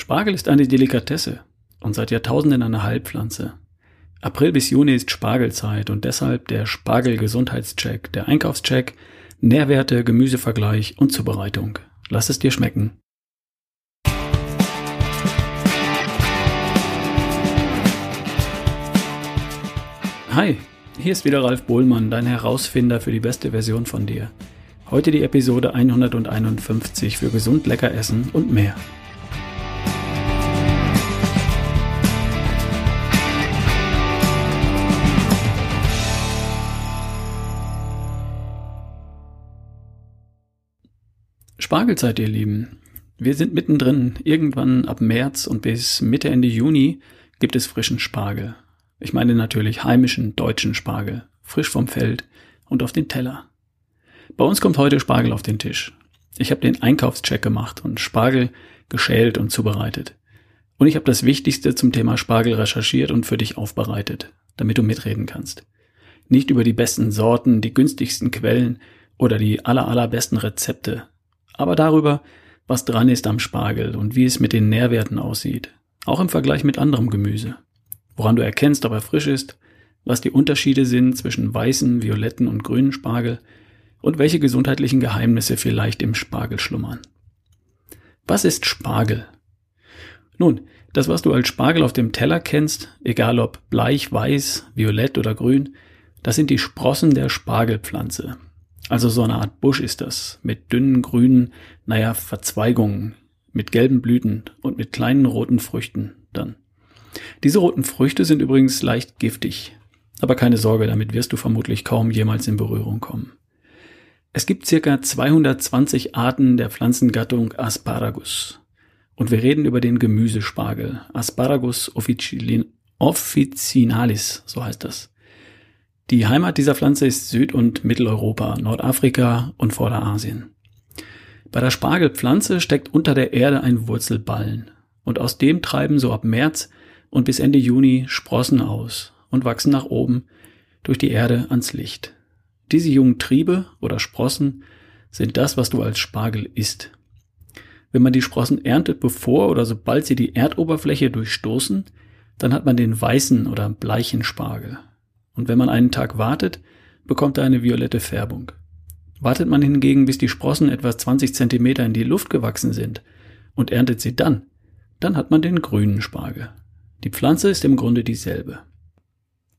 Spargel ist eine Delikatesse und seit Jahrtausenden eine Heilpflanze. April bis Juni ist Spargelzeit und deshalb der Spargel-Gesundheitscheck, der Einkaufscheck, Nährwerte, Gemüsevergleich und Zubereitung. Lass es dir schmecken. Hi, hier ist wieder Ralf Bohlmann, dein Herausfinder für die beste Version von dir. Heute die Episode 151 für gesund lecker essen und mehr. Spargelzeit, ihr Lieben. Wir sind mittendrin. Irgendwann ab März und bis Mitte, Ende Juni gibt es frischen Spargel. Ich meine natürlich heimischen deutschen Spargel. Frisch vom Feld und auf den Teller. Bei uns kommt heute Spargel auf den Tisch. Ich habe den Einkaufscheck gemacht und Spargel geschält und zubereitet. Und ich habe das Wichtigste zum Thema Spargel recherchiert und für dich aufbereitet, damit du mitreden kannst. Nicht über die besten Sorten, die günstigsten Quellen oder die aller allerbesten Rezepte, aber darüber, was dran ist am Spargel und wie es mit den Nährwerten aussieht, auch im Vergleich mit anderem Gemüse. Woran du erkennst, ob er frisch ist, was die Unterschiede sind zwischen weißen, violetten und grünen Spargel und welche gesundheitlichen Geheimnisse vielleicht im Spargel schlummern. Was ist Spargel? Nun, das, was du als Spargel auf dem Teller kennst, egal ob bleich, weiß, violett oder grün, das sind die Sprossen der Spargelpflanze, also so eine Art Busch ist das, mit dünnen grünen, naja, Verzweigungen, mit gelben Blüten und mit kleinen roten Früchten dann. Diese roten Früchte sind übrigens leicht giftig, aber keine Sorge, damit wirst du vermutlich kaum jemals in Berührung kommen. Es gibt circa 220 Arten der Pflanzengattung Asparagus. Und wir reden über den Gemüsespargel, Asparagus officinalis, so heißt das. Die Heimat dieser Pflanze ist Süd- und Mitteleuropa, Nordafrika und Vorderasien. Bei der Spargelpflanze steckt unter der Erde ein Wurzelballen und aus dem treiben so ab März und bis Ende Juni Sprossen aus und wachsen nach oben durch die Erde ans Licht. Diese jungen Triebe oder Sprossen sind das, was du als Spargel isst. Wenn man die Sprossen erntet, bevor oder sobald sie die Erdoberfläche durchstoßen, dann hat man den weißen oder bleichen Spargel. Und wenn man einen Tag wartet, bekommt er eine violette Färbung. Wartet man hingegen, bis die Sprossen etwa 20 Zentimeter in die Luft gewachsen sind und erntet sie dann, dann hat man den grünen Spargel. Die Pflanze ist im Grunde dieselbe.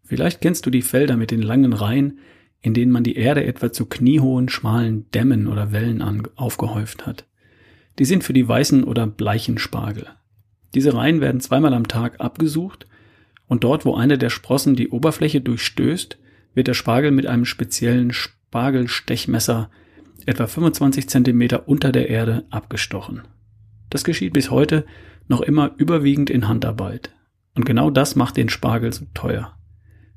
Vielleicht kennst du die Felder mit den langen Reihen, in denen man die Erde etwa zu kniehohen, schmalen Dämmen oder Wellen aufgehäuft hat. Die sind für die weißen oder bleichen Spargel. Diese Reihen werden zweimal am Tag abgesucht und dort, wo eine der Sprossen die Oberfläche durchstößt, wird der Spargel mit einem speziellen Spargelstechmesser etwa 25 Zentimeter unter der Erde abgestochen. Das geschieht bis heute noch immer überwiegend in Handarbeit. Und genau das macht den Spargel so teuer.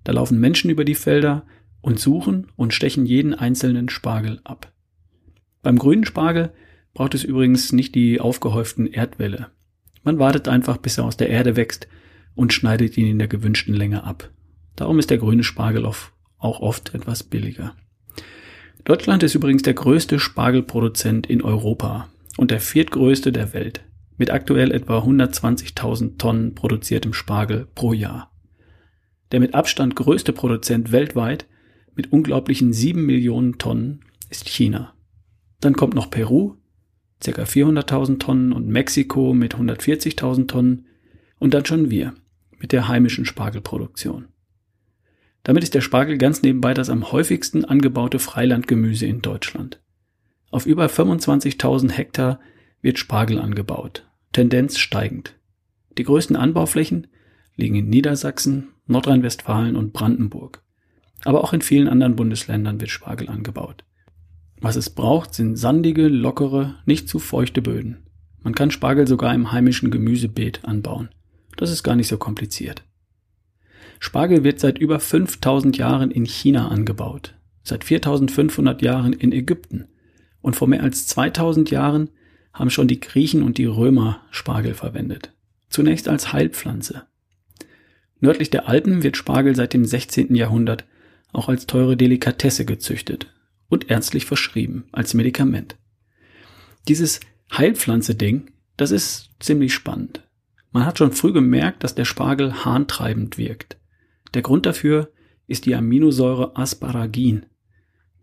Da laufen Menschen über die Felder und suchen und stechen jeden einzelnen Spargel ab. Beim grünen Spargel braucht es übrigens nicht die aufgehäuften Erdwälle. Man wartet einfach, bis er aus der Erde wächst und schneidet ihn in der gewünschten Länge ab. Darum ist der grüne Spargel auch oft etwas billiger. Deutschland ist übrigens der größte Spargelproduzent in Europa und der viertgrößte der Welt, mit aktuell etwa 120.000 Tonnen produziertem Spargel pro Jahr. Der mit Abstand größte Produzent weltweit mit unglaublichen 7 Millionen Tonnen ist China. Dann kommt noch Peru, ca. 400.000 Tonnen und Mexiko mit 140.000 Tonnen und dann schon wir mit der heimischen Spargelproduktion. Damit ist der Spargel ganz nebenbei das am häufigsten angebaute Freilandgemüse in Deutschland. Auf über 25.000 Hektar wird Spargel angebaut, Tendenz steigend. Die größten Anbauflächen liegen in Niedersachsen, Nordrhein-Westfalen und Brandenburg. Aber auch in vielen anderen Bundesländern wird Spargel angebaut. Was es braucht, sind sandige, lockere, nicht zu feuchte Böden. Man kann Spargel sogar im heimischen Gemüsebeet anbauen. Das ist gar nicht so kompliziert. Spargel wird seit über 5000 Jahren in China angebaut, seit 4500 Jahren in Ägypten und vor mehr als 2000 Jahren haben schon die Griechen und die Römer Spargel verwendet. Zunächst als Heilpflanze. Nördlich der Alpen wird Spargel seit dem 16. Jahrhundert auch als teure Delikatesse gezüchtet und ernstlich verschrieben als Medikament. Dieses Heilpflanze-Ding Das ist ziemlich spannend. Man hat schon früh gemerkt, dass der Spargel harntreibend wirkt. Der Grund dafür ist die Aminosäure Asparagin.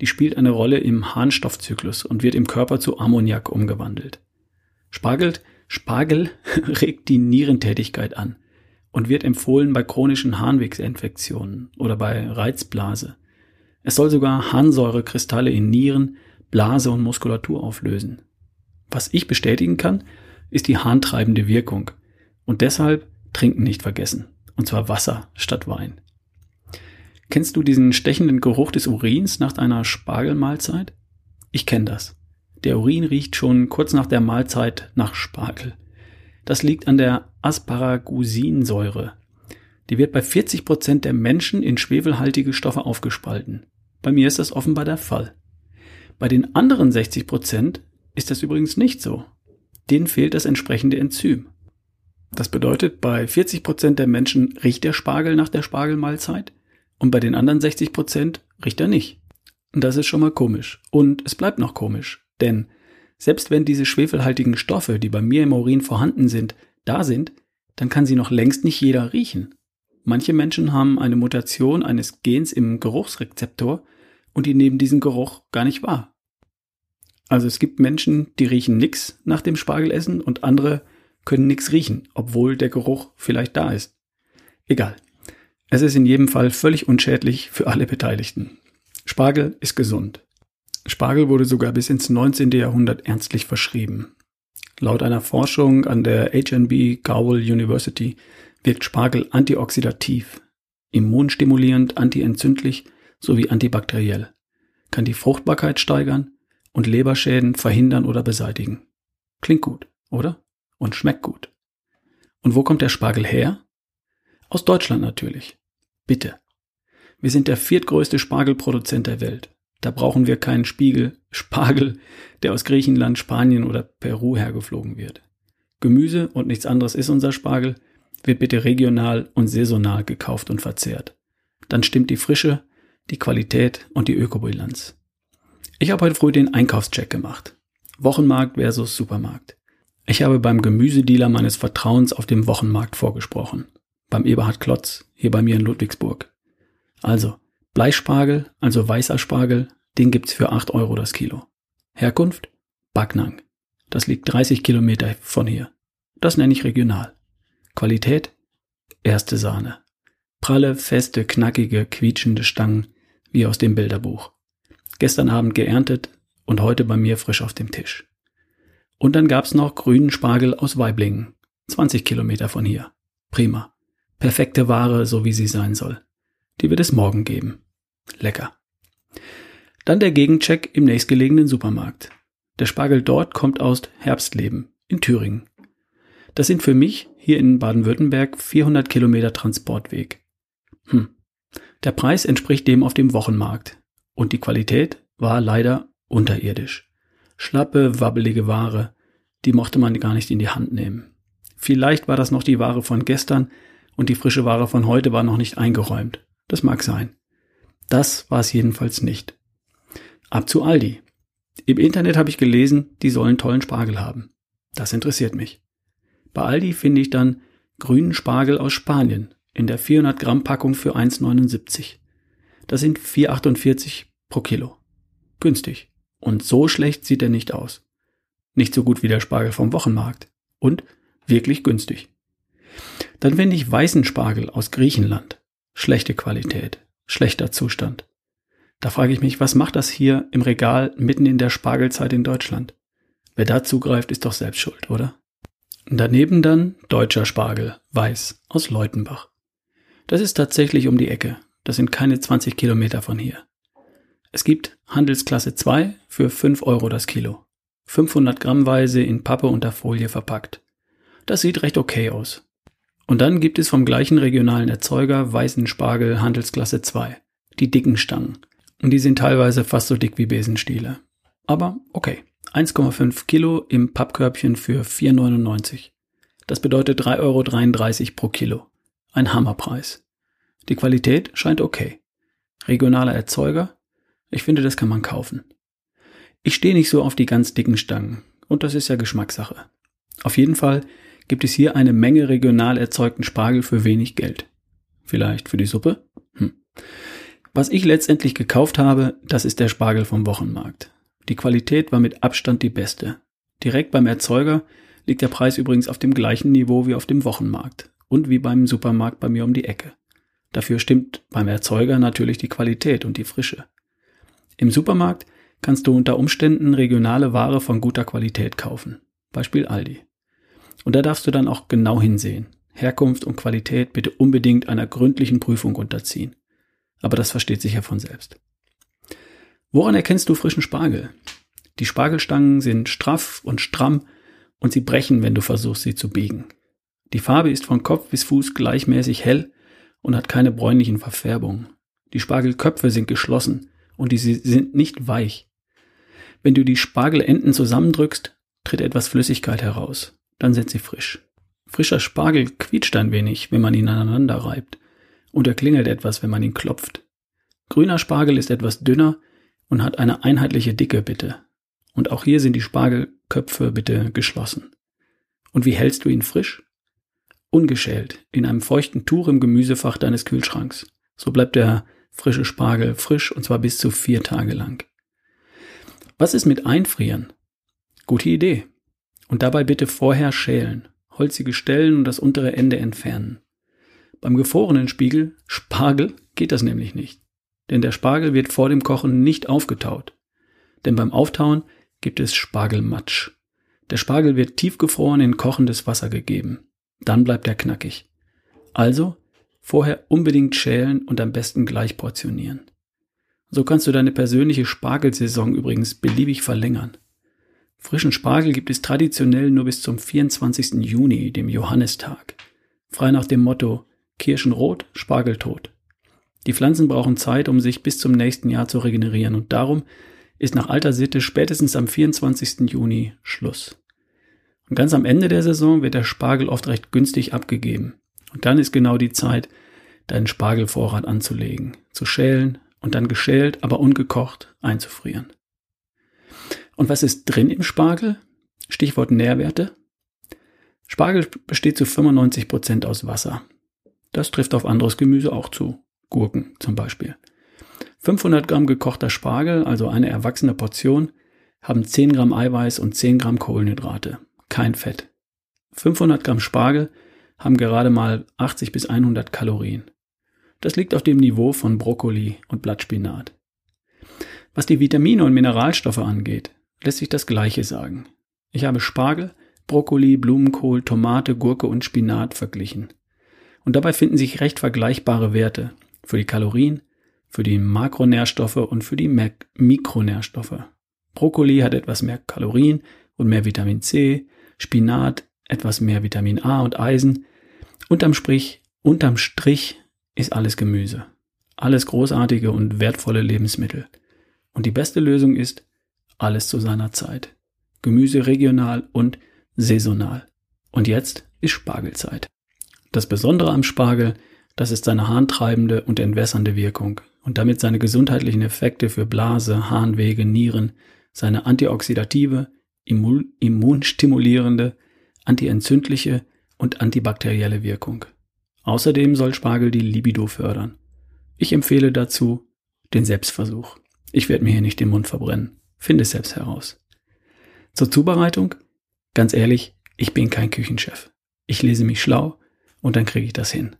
Die spielt eine Rolle im Harnstoffzyklus und wird im Körper zu Ammoniak umgewandelt. Spargel, Spargel regt die Nierentätigkeit an und wird empfohlen bei chronischen Harnwegsinfektionen oder bei Reizblase. Es soll sogar Harnsäurekristalle in Nieren, Blase und Muskulatur auflösen. Was ich bestätigen kann, ist die harntreibende Wirkung. Und deshalb trinken nicht vergessen. Und zwar Wasser statt Wein. Kennst du diesen stechenden Geruch des Urins nach einer Spargelmahlzeit? Ich kenne das. Der Urin riecht schon kurz nach der Mahlzeit nach Spargel. Das liegt an der Asparagusinsäure. Die wird bei 40 Prozent der Menschen in schwefelhaltige Stoffe aufgespalten. Bei mir ist das offenbar der Fall. Bei den anderen 60 Prozent ist das übrigens nicht so. Denen fehlt das entsprechende Enzym. Das bedeutet, bei 40 Prozent der Menschen riecht der Spargel nach der Spargelmahlzeit und bei den anderen 60 Prozent riecht er nicht. Und das ist schon mal komisch. Und es bleibt noch komisch. Denn selbst wenn diese schwefelhaltigen Stoffe, die bei mir im Urin vorhanden sind, da sind, dann kann sie noch längst nicht jeder riechen. Manche Menschen haben eine Mutation eines Gens im Geruchsrezeptor und die nehmen diesen Geruch gar nicht wahr. Also es gibt Menschen, die riechen nix nach dem Spargelessen und andere können nix riechen, obwohl der Geruch vielleicht da ist. Egal. Es ist in jedem Fall völlig unschädlich für alle Beteiligten. Spargel ist gesund. Spargel wurde sogar bis ins 19. Jahrhundert ernstlich verschrieben. Laut einer Forschung an der HNB Cowell University wirkt Spargel antioxidativ, immunstimulierend, antientzündlich sowie antibakteriell, kann die Fruchtbarkeit steigern und Leberschäden verhindern oder beseitigen. Klingt gut, oder? Und schmeckt gut. Und wo kommt der Spargel her? Aus Deutschland natürlich. Bitte. Wir sind der viertgrößte Spargelproduzent der Welt. Da brauchen wir keinen Spiegel, Spargel, der aus Griechenland, Spanien oder Peru hergeflogen wird. Gemüse und nichts anderes ist unser Spargel, wird bitte regional und saisonal gekauft und verzehrt. Dann stimmt die Frische, die Qualität und die Ökobilanz. Ich habe heute früh den Einkaufscheck gemacht. Wochenmarkt versus Supermarkt. Ich habe beim Gemüsedealer meines Vertrauens auf dem Wochenmarkt vorgesprochen beim Eberhard Klotz, hier bei mir in Ludwigsburg. Also, Bleispargel, also weißer Spargel, den gibt's für 8 Euro das Kilo. Herkunft? Backnang. Das liegt 30 Kilometer von hier. Das nenne ich regional. Qualität? Erste Sahne. Pralle, feste, knackige, quietschende Stangen, wie aus dem Bilderbuch. Gestern Abend geerntet und heute bei mir frisch auf dem Tisch. Und dann gab's noch grünen Spargel aus Weiblingen. 20 Kilometer von hier. Prima. Perfekte Ware, so wie sie sein soll. Die wird es morgen geben. Lecker. Dann der Gegencheck im nächstgelegenen Supermarkt. Der Spargel dort kommt aus Herbstleben in Thüringen. Das sind für mich hier in Baden-Württemberg 400 Kilometer Transportweg. Hm. Der Preis entspricht dem auf dem Wochenmarkt. Und die Qualität war leider unterirdisch. Schlappe, wabbelige Ware, die mochte man gar nicht in die Hand nehmen. Vielleicht war das noch die Ware von gestern, und die frische Ware von heute war noch nicht eingeräumt. Das mag sein. Das war es jedenfalls nicht. Ab zu Aldi. Im Internet habe ich gelesen, die sollen tollen Spargel haben. Das interessiert mich. Bei Aldi finde ich dann grünen Spargel aus Spanien in der 400 Gramm Packung für 1,79. Das sind 4,48 pro Kilo. Günstig. Und so schlecht sieht er nicht aus. Nicht so gut wie der Spargel vom Wochenmarkt. Und wirklich günstig. Dann finde ich weißen Spargel aus Griechenland. Schlechte Qualität, schlechter Zustand. Da frage ich mich, was macht das hier im Regal mitten in der Spargelzeit in Deutschland? Wer da zugreift, ist doch selbst schuld, oder? Daneben dann deutscher Spargel, weiß, aus Leutenbach. Das ist tatsächlich um die Ecke. Das sind keine 20 Kilometer von hier. Es gibt Handelsklasse 2 für 5 Euro das Kilo. 500 Grammweise in Pappe unter Folie verpackt. Das sieht recht okay aus. Und dann gibt es vom gleichen regionalen Erzeuger weißen Spargel Handelsklasse 2, die dicken Stangen. Und die sind teilweise fast so dick wie Besenstiele. Aber okay. 1,5 Kilo im Pappkörbchen für 4,99. Das bedeutet 3,33 Euro pro Kilo. Ein Hammerpreis. Die Qualität scheint okay. Regionaler Erzeuger? Ich finde, das kann man kaufen. Ich stehe nicht so auf die ganz dicken Stangen. Und das ist ja Geschmackssache. Auf jeden Fall gibt es hier eine Menge regional erzeugten Spargel für wenig Geld. Vielleicht für die Suppe? Hm. Was ich letztendlich gekauft habe, das ist der Spargel vom Wochenmarkt. Die Qualität war mit Abstand die beste. Direkt beim Erzeuger liegt der Preis übrigens auf dem gleichen Niveau wie auf dem Wochenmarkt und wie beim Supermarkt bei mir um die Ecke. Dafür stimmt beim Erzeuger natürlich die Qualität und die Frische. Im Supermarkt kannst du unter Umständen regionale Ware von guter Qualität kaufen. Beispiel Aldi. Und da darfst du dann auch genau hinsehen. Herkunft und Qualität bitte unbedingt einer gründlichen Prüfung unterziehen. Aber das versteht sich ja von selbst. Woran erkennst du frischen Spargel? Die Spargelstangen sind straff und stramm und sie brechen, wenn du versuchst, sie zu biegen. Die Farbe ist von Kopf bis Fuß gleichmäßig hell und hat keine bräunlichen Verfärbungen. Die Spargelköpfe sind geschlossen und die sind nicht weich. Wenn du die Spargelenden zusammendrückst, tritt etwas Flüssigkeit heraus. Dann sind sie frisch. Frischer Spargel quietscht ein wenig, wenn man ihn aneinander reibt. Und er klingelt etwas, wenn man ihn klopft. Grüner Spargel ist etwas dünner und hat eine einheitliche Dicke, bitte. Und auch hier sind die Spargelköpfe bitte geschlossen. Und wie hältst du ihn frisch? Ungeschält, in einem feuchten Tuch im Gemüsefach deines Kühlschranks. So bleibt der frische Spargel frisch und zwar bis zu vier Tage lang. Was ist mit Einfrieren? Gute Idee. Und dabei bitte vorher schälen, holzige Stellen und das untere Ende entfernen. Beim gefrorenen Spiegel, Spargel, geht das nämlich nicht. Denn der Spargel wird vor dem Kochen nicht aufgetaut. Denn beim Auftauen gibt es Spargelmatsch. Der Spargel wird tiefgefroren in kochendes Wasser gegeben. Dann bleibt er knackig. Also vorher unbedingt schälen und am besten gleich portionieren. So kannst du deine persönliche Spargelsaison übrigens beliebig verlängern. Frischen Spargel gibt es traditionell nur bis zum 24. Juni, dem Johannistag. Frei nach dem Motto Kirschenrot, Spargel tot. Die Pflanzen brauchen Zeit, um sich bis zum nächsten Jahr zu regenerieren und darum ist nach alter Sitte spätestens am 24. Juni Schluss. Und ganz am Ende der Saison wird der Spargel oft recht günstig abgegeben. Und dann ist genau die Zeit, deinen Spargelvorrat anzulegen, zu schälen und dann geschält, aber ungekocht einzufrieren. Und was ist drin im Spargel? Stichwort Nährwerte. Spargel besteht zu 95 Prozent aus Wasser. Das trifft auf anderes Gemüse auch zu. Gurken zum Beispiel. 500 Gramm gekochter Spargel, also eine erwachsene Portion, haben 10 Gramm Eiweiß und 10 Gramm Kohlenhydrate. Kein Fett. 500 Gramm Spargel haben gerade mal 80 bis 100 Kalorien. Das liegt auf dem Niveau von Brokkoli und Blattspinat. Was die Vitamine und Mineralstoffe angeht, lässt sich das Gleiche sagen. Ich habe Spargel, Brokkoli, Blumenkohl, Tomate, Gurke und Spinat verglichen. Und dabei finden sich recht vergleichbare Werte für die Kalorien, für die Makronährstoffe und für die Mikronährstoffe. Brokkoli hat etwas mehr Kalorien und mehr Vitamin C, Spinat etwas mehr Vitamin A und Eisen. Unterm Strich, unterm Strich ist alles Gemüse. Alles großartige und wertvolle Lebensmittel. Und die beste Lösung ist, alles zu seiner Zeit. Gemüse regional und saisonal. Und jetzt ist Spargelzeit. Das Besondere am Spargel, das ist seine harntreibende und entwässernde Wirkung und damit seine gesundheitlichen Effekte für Blase, Harnwege, Nieren, seine antioxidative, immunstimulierende, antientzündliche und antibakterielle Wirkung. Außerdem soll Spargel die Libido fördern. Ich empfehle dazu den Selbstversuch. Ich werde mir hier nicht den Mund verbrennen. Finde es selbst heraus. Zur Zubereitung? Ganz ehrlich, ich bin kein Küchenchef. Ich lese mich schlau und dann kriege ich das hin.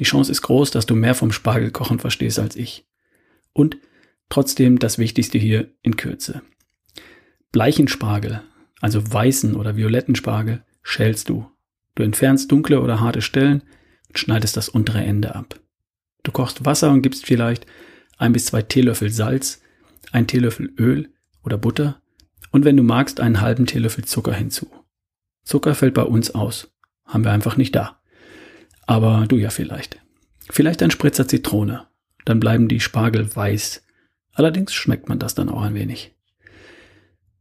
Die Chance ist groß, dass du mehr vom Spargelkochen verstehst als ich. Und trotzdem das Wichtigste hier in Kürze. Bleichen Spargel, also weißen oder violetten Spargel, schälst du. Du entfernst dunkle oder harte Stellen und schneidest das untere Ende ab. Du kochst Wasser und gibst vielleicht ein bis zwei Teelöffel Salz, ein Teelöffel Öl oder Butter und wenn du magst, einen halben Teelöffel Zucker hinzu. Zucker fällt bei uns aus. Haben wir einfach nicht da. Aber du ja vielleicht. Vielleicht ein Spritzer Zitrone. Dann bleiben die Spargel weiß. Allerdings schmeckt man das dann auch ein wenig.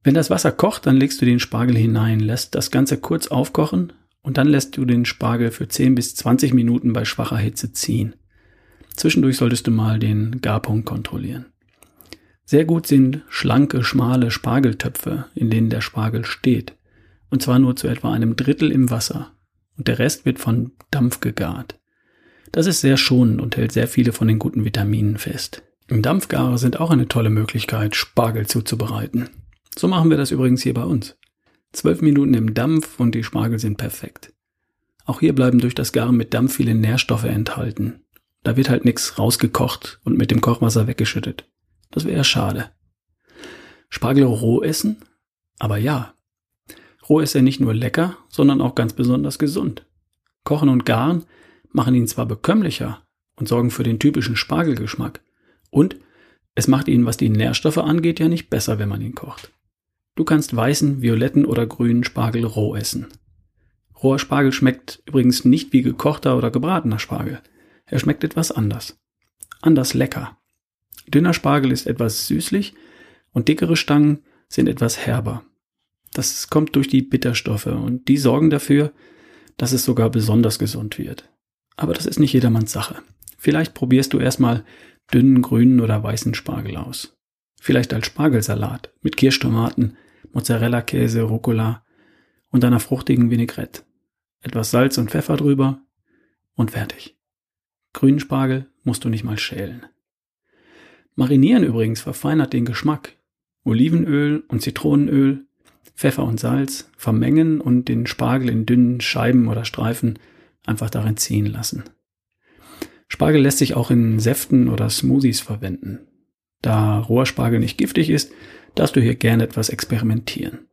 Wenn das Wasser kocht, dann legst du den Spargel hinein, lässt das Ganze kurz aufkochen und dann lässt du den Spargel für 10 bis 20 Minuten bei schwacher Hitze ziehen. Zwischendurch solltest du mal den Garpunkt kontrollieren. Sehr gut sind schlanke, schmale Spargeltöpfe, in denen der Spargel steht. Und zwar nur zu etwa einem Drittel im Wasser. Und der Rest wird von Dampf gegart. Das ist sehr schonend und hält sehr viele von den guten Vitaminen fest. Im Dampfgarer sind auch eine tolle Möglichkeit, Spargel zuzubereiten. So machen wir das übrigens hier bei uns. Zwölf Minuten im Dampf und die Spargel sind perfekt. Auch hier bleiben durch das Garen mit Dampf viele Nährstoffe enthalten. Da wird halt nichts rausgekocht und mit dem Kochwasser weggeschüttet. Das wäre schade. Spargel roh essen? Aber ja. Roh ist er nicht nur lecker, sondern auch ganz besonders gesund. Kochen und Garen machen ihn zwar bekömmlicher und sorgen für den typischen Spargelgeschmack. Und es macht ihn, was die Nährstoffe angeht, ja nicht besser, wenn man ihn kocht. Du kannst weißen, violetten oder grünen Spargel roh essen. Roher Spargel schmeckt übrigens nicht wie gekochter oder gebratener Spargel. Er schmeckt etwas anders. Anders lecker. Dünner Spargel ist etwas süßlich und dickere Stangen sind etwas herber. Das kommt durch die Bitterstoffe und die sorgen dafür, dass es sogar besonders gesund wird. Aber das ist nicht jedermanns Sache. Vielleicht probierst du erstmal dünnen grünen oder weißen Spargel aus. Vielleicht als Spargelsalat mit Kirschtomaten, Mozzarella-Käse, Rucola und einer fruchtigen Vinaigrette. Etwas Salz und Pfeffer drüber und fertig. Grünen Spargel musst du nicht mal schälen. Marinieren übrigens verfeinert den Geschmack. Olivenöl und Zitronenöl, Pfeffer und Salz vermengen und den Spargel in dünnen Scheiben oder Streifen einfach darin ziehen lassen. Spargel lässt sich auch in Säften oder Smoothies verwenden. Da Rohrspargel nicht giftig ist, darfst du hier gerne etwas experimentieren.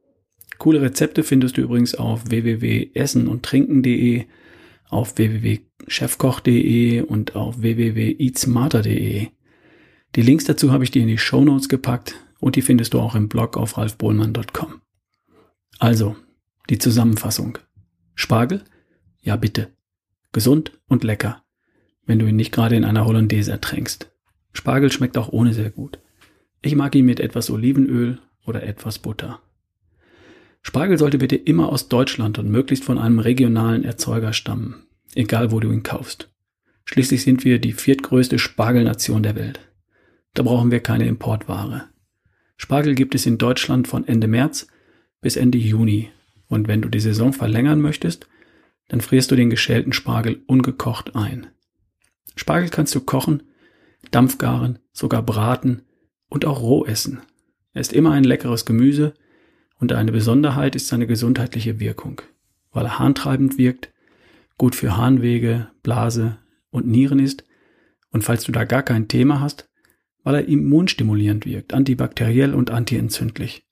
Coole Rezepte findest du übrigens auf www.essenundtrinken.de, auf www.chefkoch.de und auf www.eatsmarter.de. Die Links dazu habe ich dir in die Show gepackt und die findest du auch im Blog auf ralfbohlmann.com. Also, die Zusammenfassung. Spargel? Ja, bitte. Gesund und lecker, wenn du ihn nicht gerade in einer Hollandaise ertränkst. Spargel schmeckt auch ohne sehr gut. Ich mag ihn mit etwas Olivenöl oder etwas Butter. Spargel sollte bitte immer aus Deutschland und möglichst von einem regionalen Erzeuger stammen, egal wo du ihn kaufst. Schließlich sind wir die viertgrößte Spargelnation der Welt. Da brauchen wir keine Importware. Spargel gibt es in Deutschland von Ende März bis Ende Juni. Und wenn du die Saison verlängern möchtest, dann frierst du den geschälten Spargel ungekocht ein. Spargel kannst du kochen, dampfgaren, sogar braten und auch roh essen. Er ist immer ein leckeres Gemüse und eine Besonderheit ist seine gesundheitliche Wirkung, weil er harntreibend wirkt, gut für Harnwege, Blase und Nieren ist und falls du da gar kein Thema hast, weil er immunstimulierend wirkt, antibakteriell und antientzündlich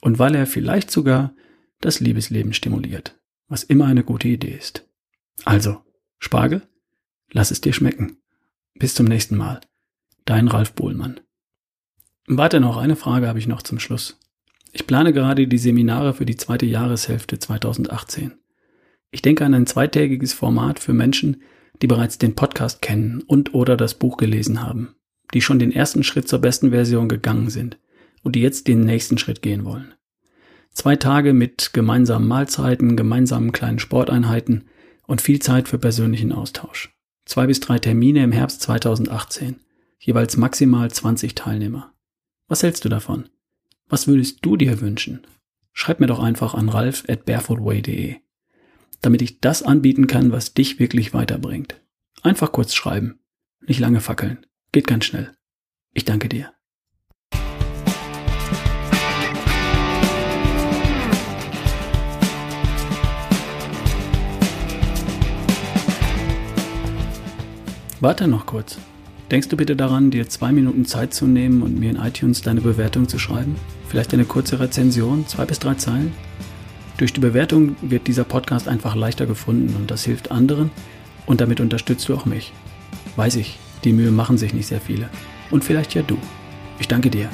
und weil er vielleicht sogar das Liebesleben stimuliert, was immer eine gute Idee ist. Also, Spargel, lass es dir schmecken. Bis zum nächsten Mal. Dein Ralf Bohlmann. Warte noch, eine Frage habe ich noch zum Schluss. Ich plane gerade die Seminare für die zweite Jahreshälfte 2018. Ich denke an ein zweitägiges Format für Menschen, die bereits den Podcast kennen und oder das Buch gelesen haben, die schon den ersten Schritt zur besten Version gegangen sind und die jetzt den nächsten Schritt gehen wollen. Zwei Tage mit gemeinsamen Mahlzeiten, gemeinsamen kleinen Sporteinheiten und viel Zeit für persönlichen Austausch. Zwei bis drei Termine im Herbst 2018, jeweils maximal 20 Teilnehmer. Was hältst du davon? Was würdest du dir wünschen? Schreib mir doch einfach an ralf at barefootway.de, damit ich das anbieten kann, was dich wirklich weiterbringt. Einfach kurz schreiben. Nicht lange fackeln. Geht ganz schnell. Ich danke dir. Warte noch kurz. Denkst du bitte daran, dir zwei Minuten Zeit zu nehmen und mir in iTunes deine Bewertung zu schreiben? Vielleicht eine kurze Rezension, zwei bis drei Zeilen? Durch die Bewertung wird dieser Podcast einfach leichter gefunden und das hilft anderen und damit unterstützt du auch mich. Weiß ich, die Mühe machen sich nicht sehr viele. Und vielleicht ja du. Ich danke dir.